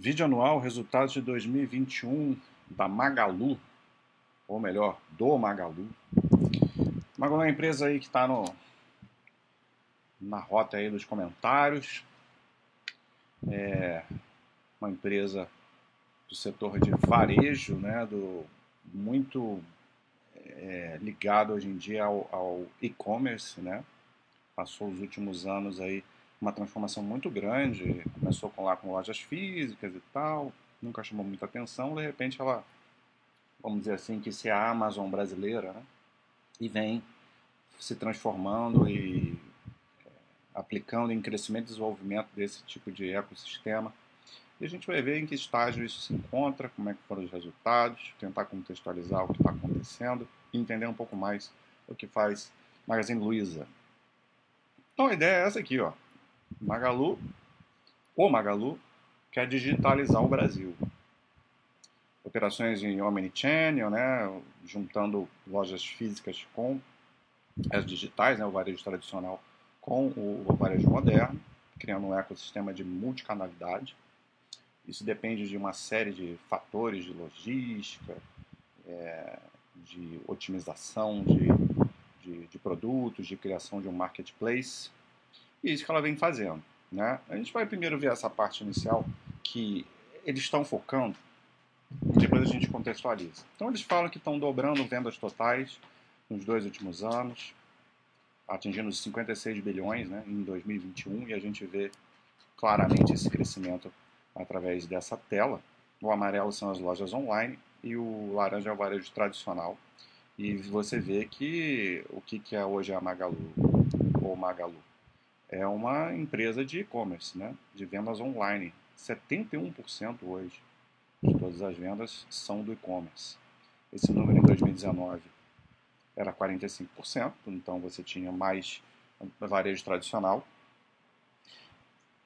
Vídeo anual, resultados de 2021 da Magalu, ou melhor, do Magalu. Magalu é uma empresa aí que está na rota aí dos comentários. É uma empresa do setor de varejo, né, do, muito é, ligado hoje em dia ao, ao e-commerce, né? Passou os últimos anos aí uma transformação muito grande. Começou com lá com lojas físicas e tal, nunca chamou muita atenção. De repente ela, vamos dizer assim, que se é a Amazon brasileira, né? E vem se transformando e é, aplicando em crescimento e desenvolvimento desse tipo de ecossistema. E a gente vai ver em que estágio isso se encontra, como é que foram os resultados, tentar contextualizar o que está acontecendo entender um pouco mais o que faz Magazine Luiza. Então a ideia é essa aqui, ó. Magalu, o Magalu, quer digitalizar o Brasil. Operações em Omnichannel, né, juntando lojas físicas com as digitais, né, o varejo tradicional com o, varejo moderno, criando um ecossistema de multicanalidade. Isso depende de uma série de fatores de logística, é, de otimização de, de, de produtos, de criação de um marketplace. E isso que ela vem fazendo. Né? A gente vai primeiro ver essa parte inicial que eles estão focando, depois a gente contextualiza. Então eles falam que estão dobrando vendas totais nos dois últimos anos, atingindo os 56 bilhões né, em 2021, e a gente vê claramente esse crescimento através dessa tela. O amarelo são as lojas online e o laranja é o varejo tradicional. E você vê que o que, que é hoje a Magalu, ou Magalu? É uma empresa de e-commerce, né? de vendas online. 71% hoje de todas as vendas são do e-commerce. Esse número em 2019 era 45%, então você tinha mais varejo tradicional.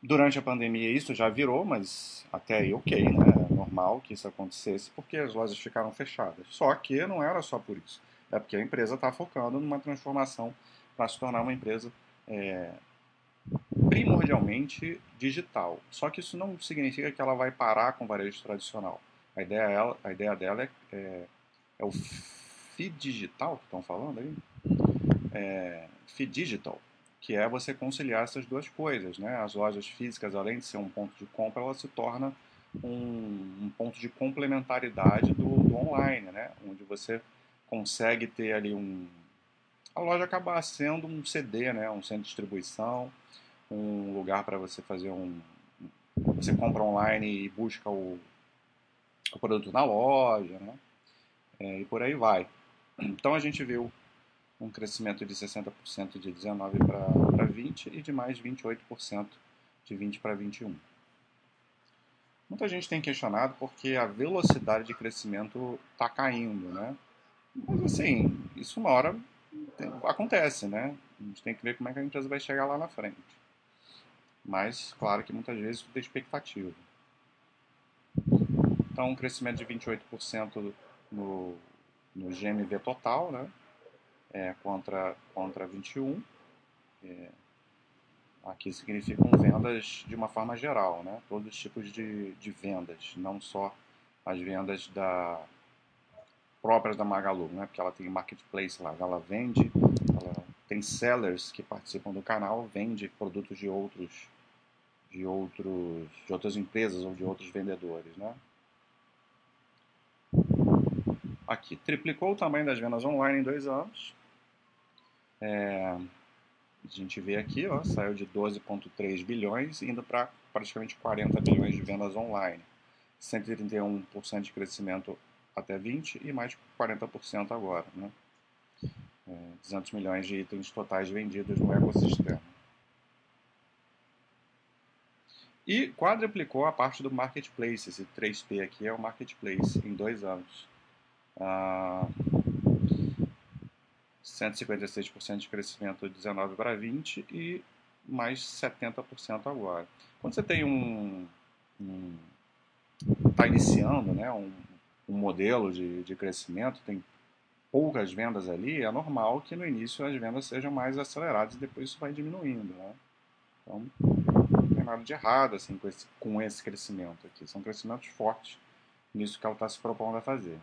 Durante a pandemia isso já virou, mas até aí ok, né? É normal que isso acontecesse porque as lojas ficaram fechadas. Só que não era só por isso. É porque a empresa está focando numa transformação para se tornar uma empresa é, primordialmente digital. Só que isso não significa que ela vai parar com o varejo tradicional. A ideia, ela, a ideia dela é, é, é o feed digital que estão falando aí. É, feed digital, que é você conciliar essas duas coisas. Né? As lojas físicas, além de ser um ponto de compra, ela se torna um, um ponto de complementaridade do, do online, né? onde você consegue ter ali um. A loja acabar sendo um CD, né? um centro de distribuição, um lugar para você fazer um. Você compra online e busca o, o produto na loja, né? É, e por aí vai. Então a gente viu um crescimento de 60% de 19 para 20 e de mais 28% de 20 para 21. Muita gente tem questionado porque a velocidade de crescimento está caindo, né? Mas assim, isso uma hora acontece, né? A gente tem que ver como é que a empresa vai chegar lá na frente. Mas, claro que muitas vezes tudo é expectativa. Então, um crescimento de 28% no, no GMV total, né? É, contra, contra 21%. É, aqui significam vendas de uma forma geral, né? Todos os tipos de, de vendas, não só as vendas da próprias da Magalu, né? Porque ela tem marketplace lá, ela vende, ela tem sellers que participam do canal, vende produtos de outros de, outros, de outras empresas ou de outros vendedores. Né? Aqui, triplicou o tamanho das vendas online em dois anos. É, a gente vê aqui, ó, saiu de 12,3 bilhões, indo para praticamente 40 bilhões de vendas online. 131% de crescimento até 20 e mais 40% agora. Né? É, 200 milhões de itens totais vendidos no ecossistema. E quadruplicou a parte do marketplace. Esse 3P aqui é o marketplace em dois anos. Ah, 156% de crescimento de 19 para 20 e mais 70% agora. Quando você tem um. está iniciando né, um, um modelo de, de crescimento, tem poucas vendas ali, é normal que no início as vendas sejam mais aceleradas e depois isso vai diminuindo. Né? Então, tem nada de errado assim com esse, com esse crescimento aqui. São crescimentos fortes nisso que ela está se propondo a fazer.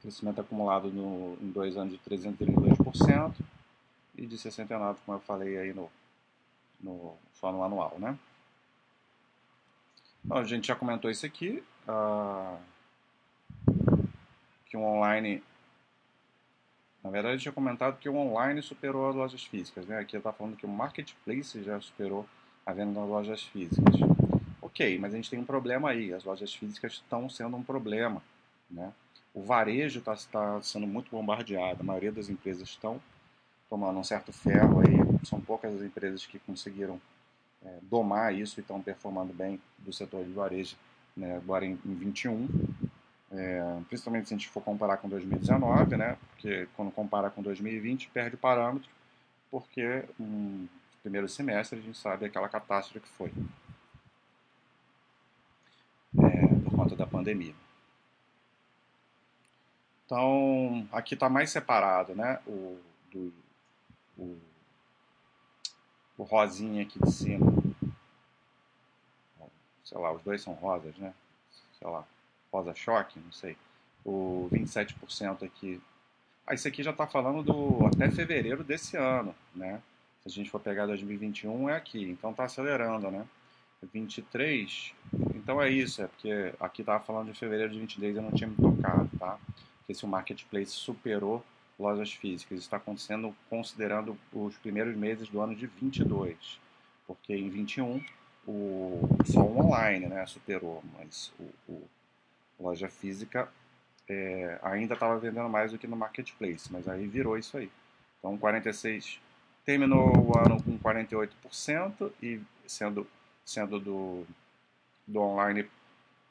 Crescimento acumulado no, em dois anos de 332% e de 69%, como eu falei aí no, no, só no anual, né? Bom, a gente já comentou isso aqui, uh, que o online, na verdade eu tinha comentado que o online superou as lojas físicas, né? Aqui estava falando que o marketplace já superou a venda nas lojas físicas. Ok, mas a gente tem um problema aí, as lojas físicas estão sendo um problema, né? O varejo está tá sendo muito bombardeado, a maioria das empresas estão tomando um certo ferro aí, são poucas as empresas que conseguiram é, domar isso e estão performando bem do setor de varejo né, agora em, em 21, é, principalmente se a gente for comparar com 2019, né, porque quando compara com 2020 perde parâmetro, porque um primeiro semestre a gente sabe aquela catástrofe que foi é, por conta da pandemia. Então aqui está mais separado, né, o, do, o o rosinha aqui de cima. Sei lá, os dois são rosas, né? Sei lá, rosa choque, não sei. O 27% aqui. Ah, isso aqui já está falando do até fevereiro desse ano, né? Se a gente for pegar 2021 é aqui, então está acelerando, né? 23, então é isso, é porque aqui estava falando de fevereiro de 23, eu não tinha me tocado, tá? Porque se o marketplace superou lojas físicas. Isso está acontecendo considerando os primeiros meses do ano de 22, porque em 21 o, só o online né, superou, mas o, o loja física é, ainda estava vendendo mais do que no marketplace, mas aí virou isso aí. Então 46 terminou o ano com 48% e sendo sendo do, do online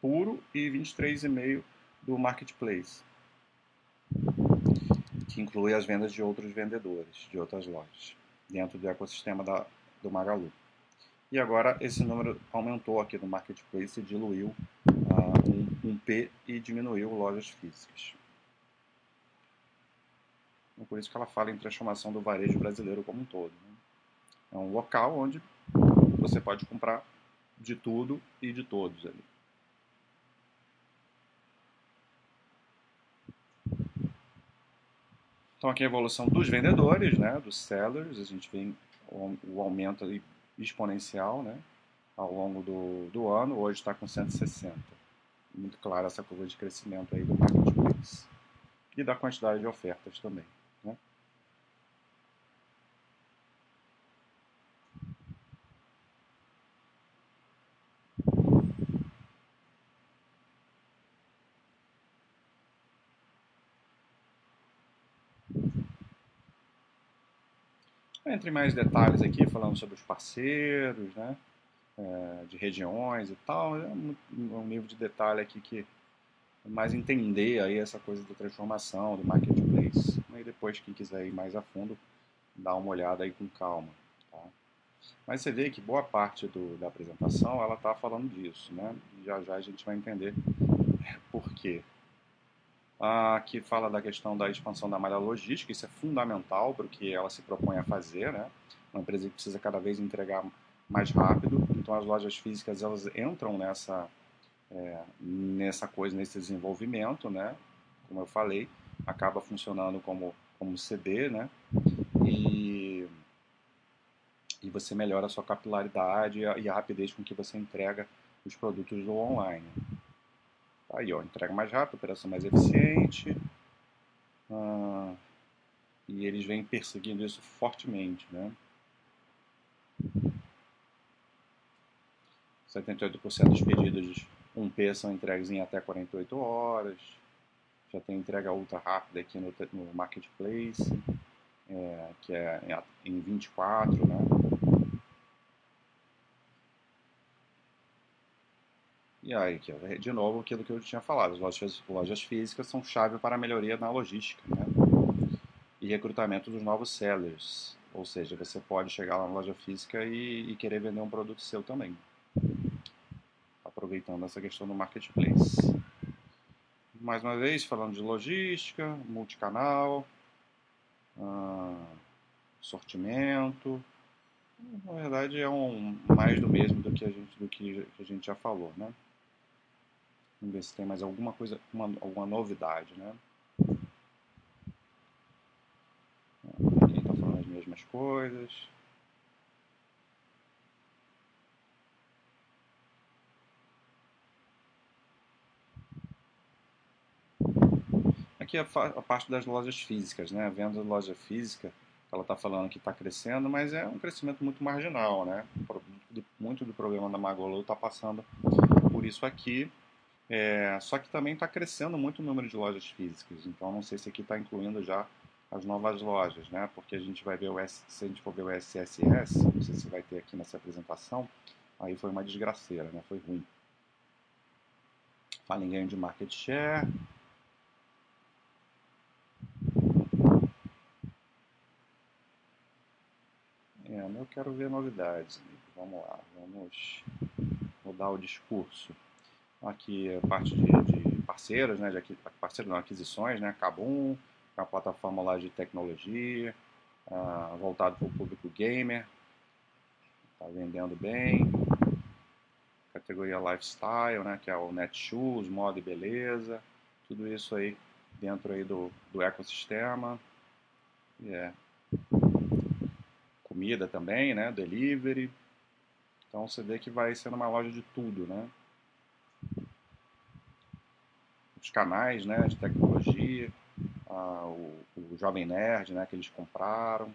puro e 23,5 do marketplace que inclui as vendas de outros vendedores, de outras lojas, dentro do ecossistema da, do Magalu. E agora esse número aumentou aqui no Marketplace e diluiu uh, um, um, P e diminuiu lojas físicas. Então, por isso que ela fala em transformação do varejo brasileiro como um todo. Né? É um local onde você pode comprar de tudo e de todos ali. Então aqui a evolução dos vendedores, né, dos sellers, a gente vê o, aumento exponencial né, ao longo do, do ano, hoje está com 160. Muito clara essa curva de crescimento aí do marketplace. E da quantidade de ofertas também. Né? Entre mais detalhes aqui, falando sobre os parceiros, né, é, de regiões e tal, é um, um nível de detalhe aqui que é mais entender aí essa coisa da transformação, do marketplace. E depois, quem quiser ir mais a fundo, dá uma olhada aí com calma. Tá? Mas você vê que boa parte do, da apresentação ela está falando disso, né? Já já a gente vai entender por quê. Aqui fala da questão da expansão da malha logística, isso é fundamental para o que ela se propõe a fazer, né? Uma empresa que precisa cada vez entregar mais rápido, então as lojas físicas elas entram nessa é, nessa coisa, nesse desenvolvimento, né? Como eu falei, acaba funcionando como como CD, né? E e você melhora a sua capilaridade e a rapidez com que você entrega os produtos do online. Aí, ó, entrega mais rápido, operação mais eficiente. Ah, e eles vêm perseguindo isso fortemente, né? 78% dos pedidos 1P são entregues em até 48 horas. Já tem entrega ultra rápida aqui no, no Marketplace, é, que é em 24, né? E aí, de novo, aquilo que eu tinha falado, as lojas, lojas físicas são chave para a melhoria na logística né? e recrutamento dos novos sellers. Ou seja, você pode chegar lá na loja física e, e querer vender um produto seu também. Aproveitando essa questão do marketplace. Mais uma vez, falando de logística, multicanal, ah, sortimento, Na verdade é um mais do mesmo do que a gente, do que a gente já falou, né? Vamos ver se tem mais alguma coisa, uma, alguma novidade, né? Aqui está falando as mesmas coisas. Aqui é a parte das lojas físicas, né? A venda de loja física, ela está falando que está crescendo, mas é um crescimento muito marginal, né? Muito do problema da Magolo está passando por isso aqui. É, só que também está crescendo muito o número de lojas físicas, então não sei se aqui está incluindo já as novas lojas, né? Porque a gente vai ver o S, se a gente for ver o SSS, não sei se vai ter aqui nessa apresentação, aí foi uma desgraceira, né? Foi ruim. Fala em ganho de market share. É, eu quero ver novidades. Vamos lá, vamos mudar o discurso aqui a parte de, de parceiros, né, de parceiros não, aquisições, né, Kabum, é uma plataforma lá de tecnologia, uh, voltado para o público gamer, está vendendo bem, categoria lifestyle, né, que é o Netshoes, moda e beleza, tudo isso aí dentro aí do, do ecossistema, yeah. comida também, né, delivery, então você vê que vai sendo uma loja de tudo, né, os canais né, de tecnologia, ah, o, o, Jovem Nerd né, que eles compraram.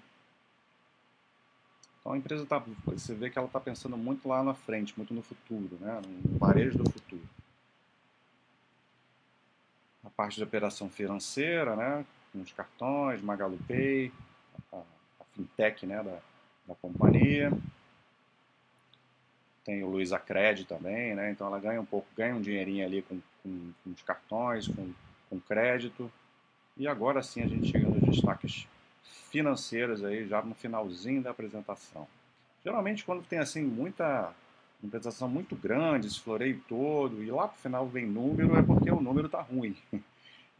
Então a empresa tá, você vê que ela está pensando muito lá na frente, muito no futuro, né, no varejo do futuro. A parte de operação financeira, né, com os cartões, Magalu Pay, a, a fintech né, da, da companhia tem o Luiza Cred também, né? Então ela ganha um pouco, ganha um dinheirinho ali com, com, com os cartões, com, com crédito. E agora sim a gente chega nos destaques financeiros aí, já no finalzinho da apresentação. Geralmente quando tem assim muita apresentação muito grande, esse floreio todo, e lá pro final vem número, é porque o número tá ruim.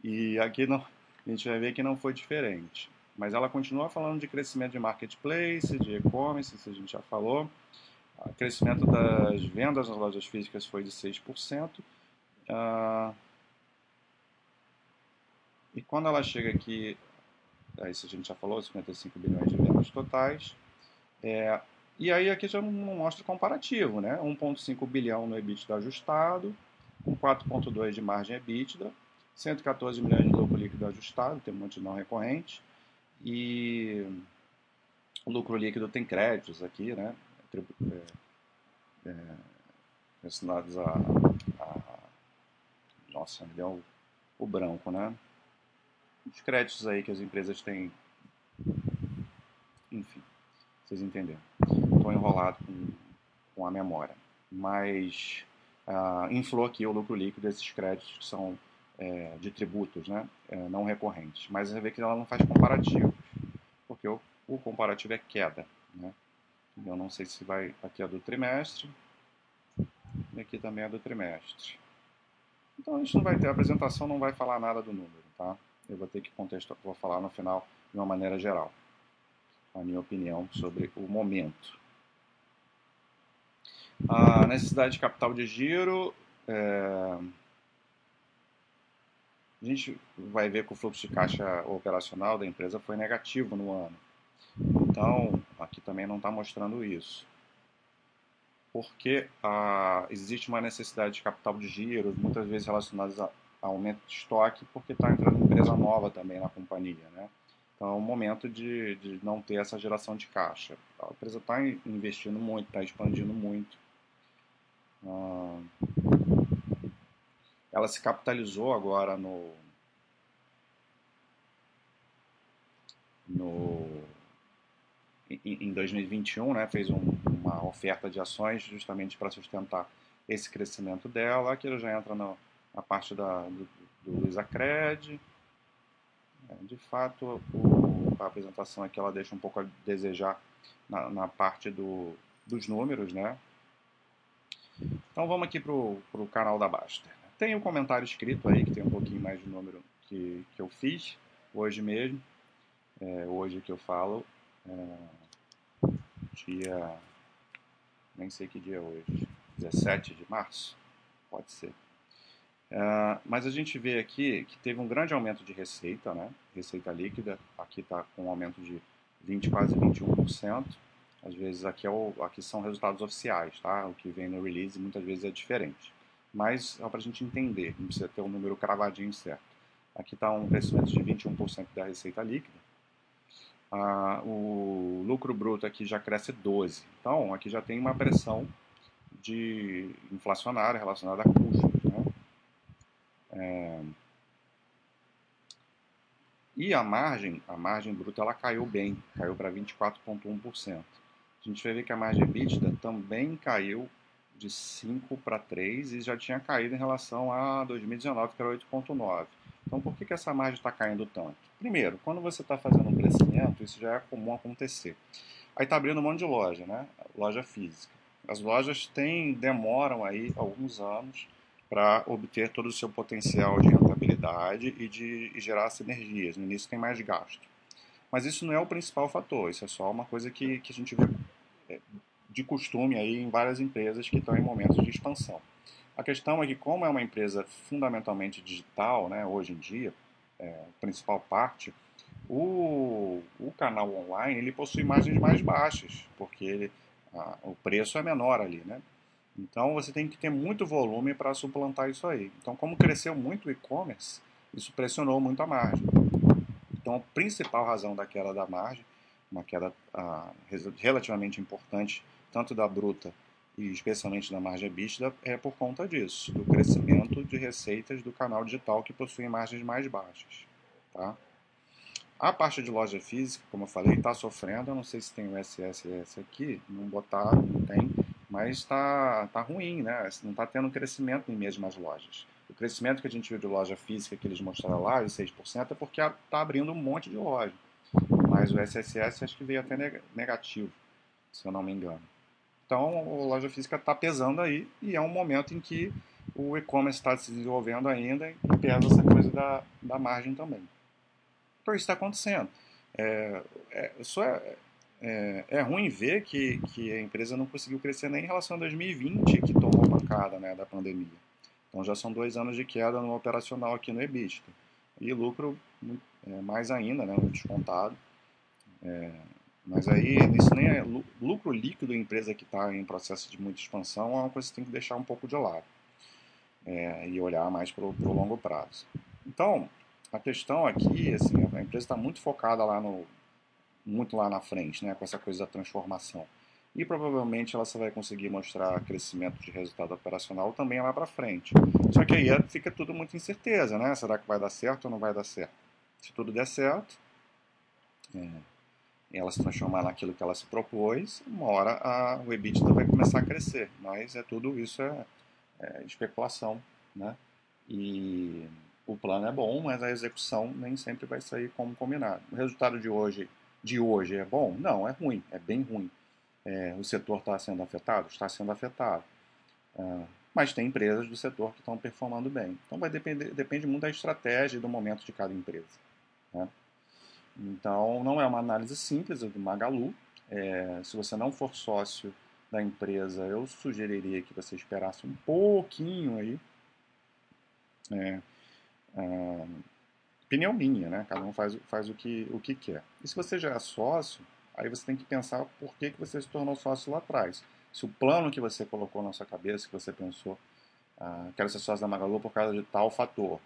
E aqui não, a gente vai ver que não foi diferente. Mas ela continua falando de crescimento de marketplace, de e-commerce, isso a gente já falou. O crescimento das vendas nas lojas físicas foi de 6%. Uh, e quando ela chega aqui, isso a gente já falou, 55 bilhões de vendas totais. É, e aí aqui já não mostra comparativo, né? 1,5 bilhão no EBITDA ajustado, com 4,2 de margem EBITDA, 114 milhões de lucro líquido ajustado, tem um monte de não recorrente, e o lucro líquido tem créditos aqui, né? é, é, relacionados a, Nossa, me deu o, o branco, né? Os créditos aí que as empresas têm. Enfim, vocês entenderam. Estou enrolado com, com a memória. Mas uh, inflou aqui o lucro líquido desses créditos que são é, de tributos, né? É, não recorrentes. Mas você vê que ela não faz comparativos, porque o, o comparativo é queda, né? Eu não sei se vai. Aqui é do trimestre. E aqui também é do trimestre. Então a gente não vai ter. A apresentação não vai falar nada do número, tá? Eu vou ter que contextualizar. Vou falar no final de uma maneira geral. A minha opinião sobre o momento. A necessidade de capital de giro. É... A gente vai ver que o fluxo de caixa operacional da empresa foi negativo no ano. Então, aqui também não está mostrando isso. Porque ah, existe uma necessidade de capital de giro, muitas vezes relacionadas a, a aumento de estoque, porque está entrando empresa nova também na companhia. Né? Então é um momento de, de não ter essa geração de caixa. A empresa está investindo muito, está expandindo muito. Ah, ela se capitalizou agora no, no em 2021, né, fez um, uma oferta de ações justamente para sustentar esse crescimento dela. Aqui ela já entra no, na parte da, do, do Luizacred. É, de fato, o, a apresentação aqui ela deixa um pouco a desejar na, na parte do, dos números, né? Então vamos aqui para o canal da Baster. Tem um comentário escrito aí, que tem um pouquinho mais de número que, que eu fiz hoje mesmo, é, hoje que eu falo. É, dia. Nem sei que dia é hoje. 17 de março? Pode ser. Uh, mas a gente vê aqui que teve um grande aumento de receita, né? Receita líquida, aqui está com um aumento de 20, quase 21%. Às vezes aqui, é o, aqui são resultados oficiais, tá? O que vem no release muitas vezes é diferente. Mas é para a gente entender, não precisa ter um número cravadinho certo. Aqui está um crescimento de 21% da receita líquida. Ah, o lucro bruto aqui já cresce 12%. Então, aqui já tem uma pressão de inflacionária relacionada a custos. Né? É... E a margem, a margem bruta, ela caiu bem, caiu para 24,1%. A gente vai ver que a margem EBITDA também caiu de 5 para 3 e já tinha caído em relação a 2019, que era 8,9. Então, por que, que essa margem está caindo tanto? Primeiro, quando você está fazendo um crescimento, isso já é comum acontecer. Aí está abrindo um monte de loja, né? Loja física. As lojas têm, demoram aí alguns anos para obter todo o seu potencial de rentabilidade e de e gerar sinergias. No início tem mais gasto. Mas isso não é o principal fator, isso é só uma coisa que, que a gente vê é, de costume aí em várias empresas que estão em momentos de expansão. A questão é que, como é uma empresa fundamentalmente digital, né, hoje em dia, é, principal parte, o, o canal online ele possui margens mais baixas, porque ele, a, o preço é menor ali, né? Então você tem que ter muito volume para suplantar isso aí. Então, como cresceu muito o e-commerce, isso pressionou muito a margem. Então, a principal razão da queda da margem, uma queda a, relativamente importante, tanto da bruta e especialmente da margem EBITDA, é por conta disso, do crescimento de receitas do canal digital que possui margens mais baixas. Tá? A parte de loja física, como eu falei, está sofrendo. Eu não sei se tem o SSS aqui, não botaram, não tem, mas está tá ruim, né? Não está tendo crescimento em mesmas lojas. O crescimento que a gente viu de loja física que eles mostraram lá, de 6%, é porque está abrindo um monte de loja. Mas o SSS acho que veio até negativo, se eu não me engano. Então, a loja física está pesando aí e é um momento em que o e-commerce está se desenvolvendo ainda e pesa essa coisa da, da margem também. Então isso está acontecendo. É, é, só é, é, é, ruim ver que, que a empresa não conseguiu crescer nem em relação a 2020, que tomou pancada né, da pandemia. Então já são dois anos de queda no operacional aqui no EBITDA. E lucro é, mais ainda, né, descontado. É, mas aí, isso nem é lucro líquido da empresa que está em processo de muita expansão, é uma coisa que você tem que deixar um pouco de lado. É, e olhar mais para o longo prazo. Então, a questão aqui, assim, a empresa está muito focada lá no, muito lá na frente, né, com essa coisa da transformação. E provavelmente ela só vai conseguir mostrar crescimento de resultado operacional também lá para frente. Só que aí fica tudo muito incerteza, né? Será que vai dar certo ou não vai dar certo? Se tudo der certo, é, ela se transformar naquilo que ela se propôs, uma hora a, o EBITDA vai começar a crescer. Mas é tudo isso é, é especulação, né? E o plano é bom, mas a execução nem sempre vai sair como combinado. O resultado de hoje, de hoje é bom? Não, é ruim, é bem ruim. É, o setor está sendo afetado? Está sendo afetado. É, mas tem empresas do setor que estão performando bem. Então vai depender, depende muito da estratégia e do momento de cada empresa. Né? Então não é uma análise simples do Magalu. É, se você não for sócio da empresa, eu sugeriria que você esperasse um pouquinho aí. É, ah, opinião minha, né? Cada um faz, faz o, que, o que quer. E se você já é sócio, aí você tem que pensar por que, que você se tornou sócio lá atrás. Se o plano que você colocou na sua cabeça, que você pensou, ah, quero ser sócio da Magalu por causa de tal fator.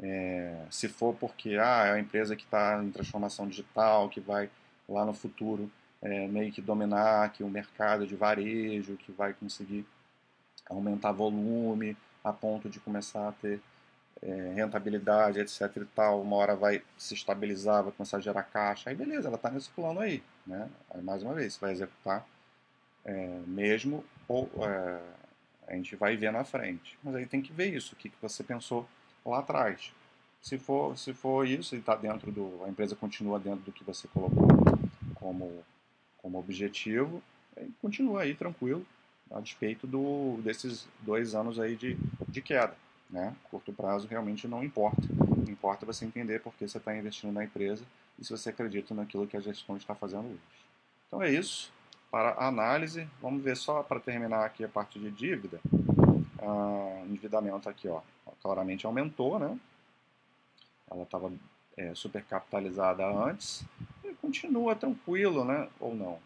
É, se for porque ah, é uma empresa que está em transformação digital, que vai lá no futuro é, meio que dominar aqui o mercado de varejo, que vai conseguir aumentar volume a ponto de começar a ter é, rentabilidade, etc e tal, uma hora vai se estabilizar, vai começar a gerar caixa, aí beleza, ela está nesse plano aí, né? Aí, mais uma vez, vai executar é, mesmo ou é, a gente vai ver na frente. Mas aí tem que ver isso, o que, que você pensou lá atrás. Se for, se for isso e está dentro do, a empresa continua dentro do que você colocou como, como objetivo, continua aí tranquilo, a despeito do, desses dois anos aí de, de queda. Né? Curto prazo realmente não importa. Importa é você entender por que você está investindo na empresa e se você acredita naquilo que a gestão está fazendo hoje. Então é isso. para análise. Vamos ver só para terminar aqui a parte de dívida. Ah, endividamento aqui, ó, claramente aumentou, né? Ela estava é, supercapitalizada antes e continua tranquilo, né? Ou não?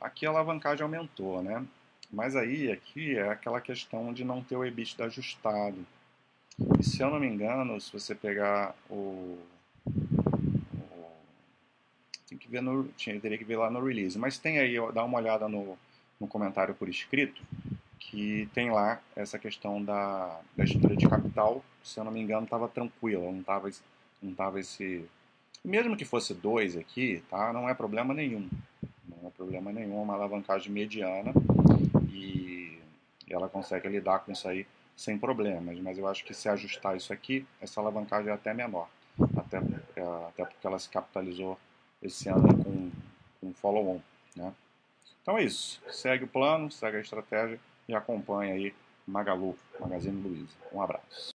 Aqui a alavancagem aumentou, né? Mas aí, aqui é aquela questão de não ter o EBITDA ajustado. E se eu não me engano, se você pegar o tem que ver no, tinha, teria que ver lá no release. Mas tem aí, dá uma olhada no, no comentário por escrito, que tem lá essa questão da, da estrutura de capital, se eu não me engano, estava tranquila, não estava não tava esse... Mesmo que fosse dois aqui, tá? não é problema nenhum. Não é problema nenhum, é uma alavancagem mediana e ela consegue lidar com isso aí sem problemas. Mas eu acho que se ajustar isso aqui, essa alavancagem é até menor. Até, é, até porque ela se capitalizou esse ano com, com follow-on. Né? Então é isso. Segue o plano, segue a estratégia e acompanha aí Magalu, Magazine Luiza. Um abraço.